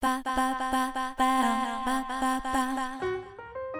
八八。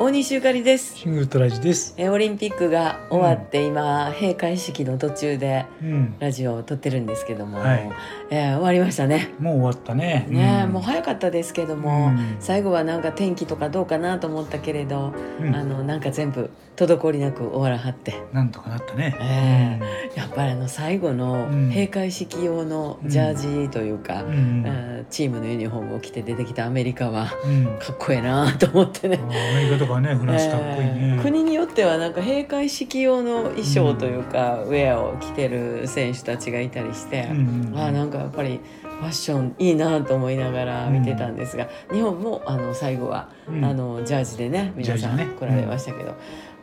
大西ゆかりですシングルトラジです。えオリンピックが終わって、今閉会式の途中でうん。ラジオを撮ってるんですけども、はいえー終わりましたねもう終わったね。ね、んもう早かったですけども、うん最後はなんか天気とかどうかなと思ったけれど、うんあのなんか全部滞りなく終わらはってなんとかなったね。えやっぱりあの最後のうん閉会式用のジャージというか、うん。チームのユニフォームを着て出てきたアメリカはうん。かっこええなと思ってね。アメリカとかね、フランスかっこいいね。えー国によってはなんか閉会式用の衣装というか、ウェアを着てる選手たちがいたりして、うんうんあーなんかやっぱりファッションいいなと思いながら見てたんですが、日本もあの最後は、うん。あのジャージでね皆さん来られましたけど、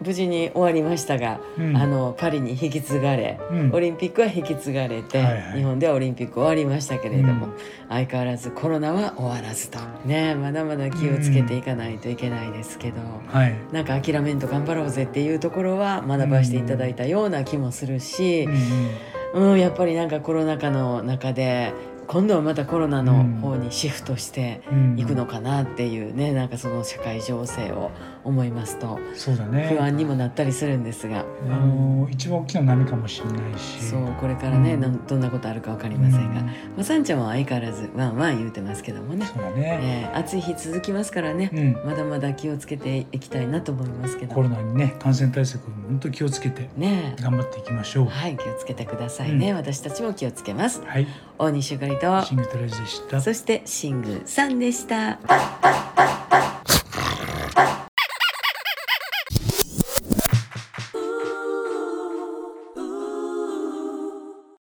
無事に終わりましたが、うん。あのパリに引き継がれ、うん。オリンピックは引き継がれて、はいはい。日本ではオリンピック終わりましたけれども、うん。相変わらずコロナは終わらずと。ねまだまだ気をつけていかないといけないですけど。はい。なんか諦めんと頑張ろうぜっていうところは学ばせていただいたような気もするしうん、うん。うん、やっぱりなんかコロナ禍の中で今度はまたコロナの方にシフトしてうん。いくのかなっていうねなんかその社会情勢を思いますとそうだね。不安にもなったりするんですが、あの一番大きな波かもしれないし。そうこれからね、うん。なんどんなことあるか分かりませんが、うん。まあ、さんちゃんは相変わらずワンワン言うてますけどもね、そうだね。えー暑い日続きますからね、うん。まだまだ気をつけていきたいなと思いますけど。コロナにね、感染対策本当気をつけてねえ。頑張っていきましょう。はい気をつけてくださいね、うん。私たちも気をつけます。はい。大西ゆかりとシングルトラジでした。そしてシングさんでした